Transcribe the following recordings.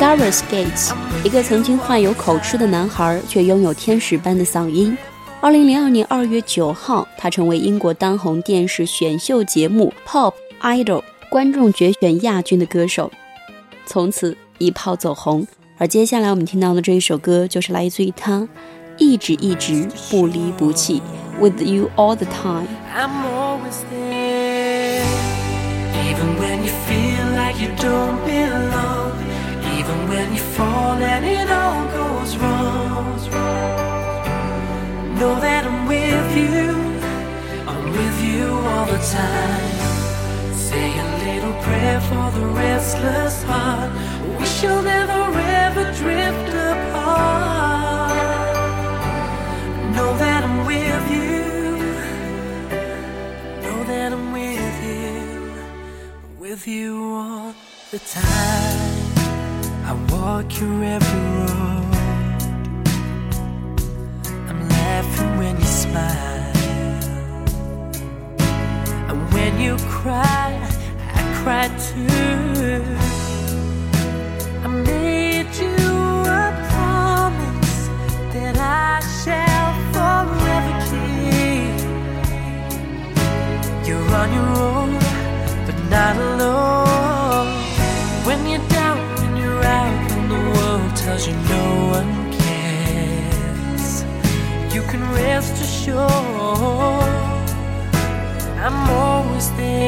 garris gates 一个曾经患有口吃的男孩却拥有天使般的嗓音。二零零二年二月九号他成为英国当红电视选秀节目 pop idol 观众决选亚军的歌手。从此一炮走红。而接下来我们听到的这一首歌就是来自于他。一直一直不离不弃，With You All the Time。 I'm always there, even when you feel like you don't belong, even when you fall and it all goes wrong. Know that I'm with you, I'm with you all the time. Say a little prayer for the restless heart. We shall never ever drift you all the time. I walk your every road. I'm laughing Cause you know one cares. You can rest assured I'm always there.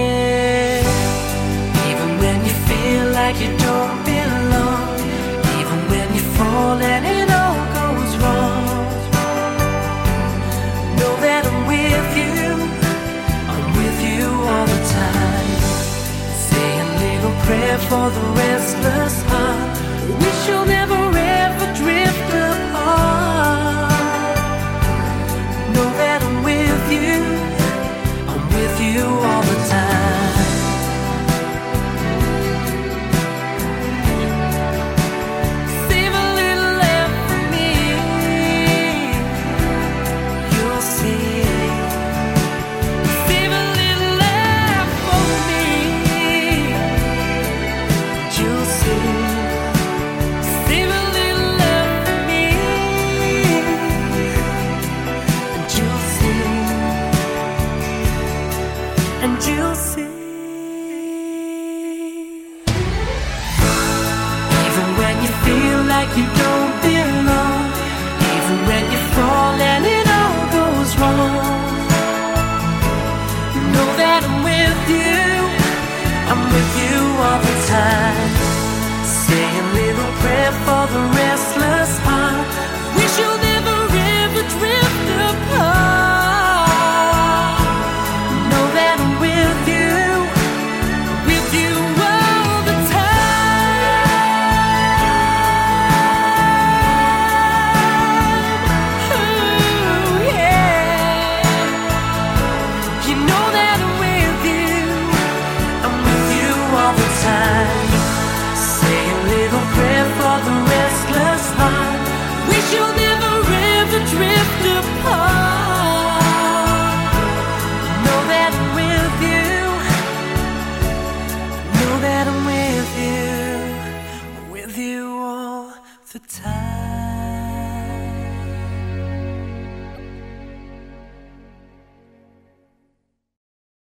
and you'll see. Even when you feel like you don't belong, even when you fall and it all goes wrong, know that I'm with you. I'm with you all the time. Little prayer for the.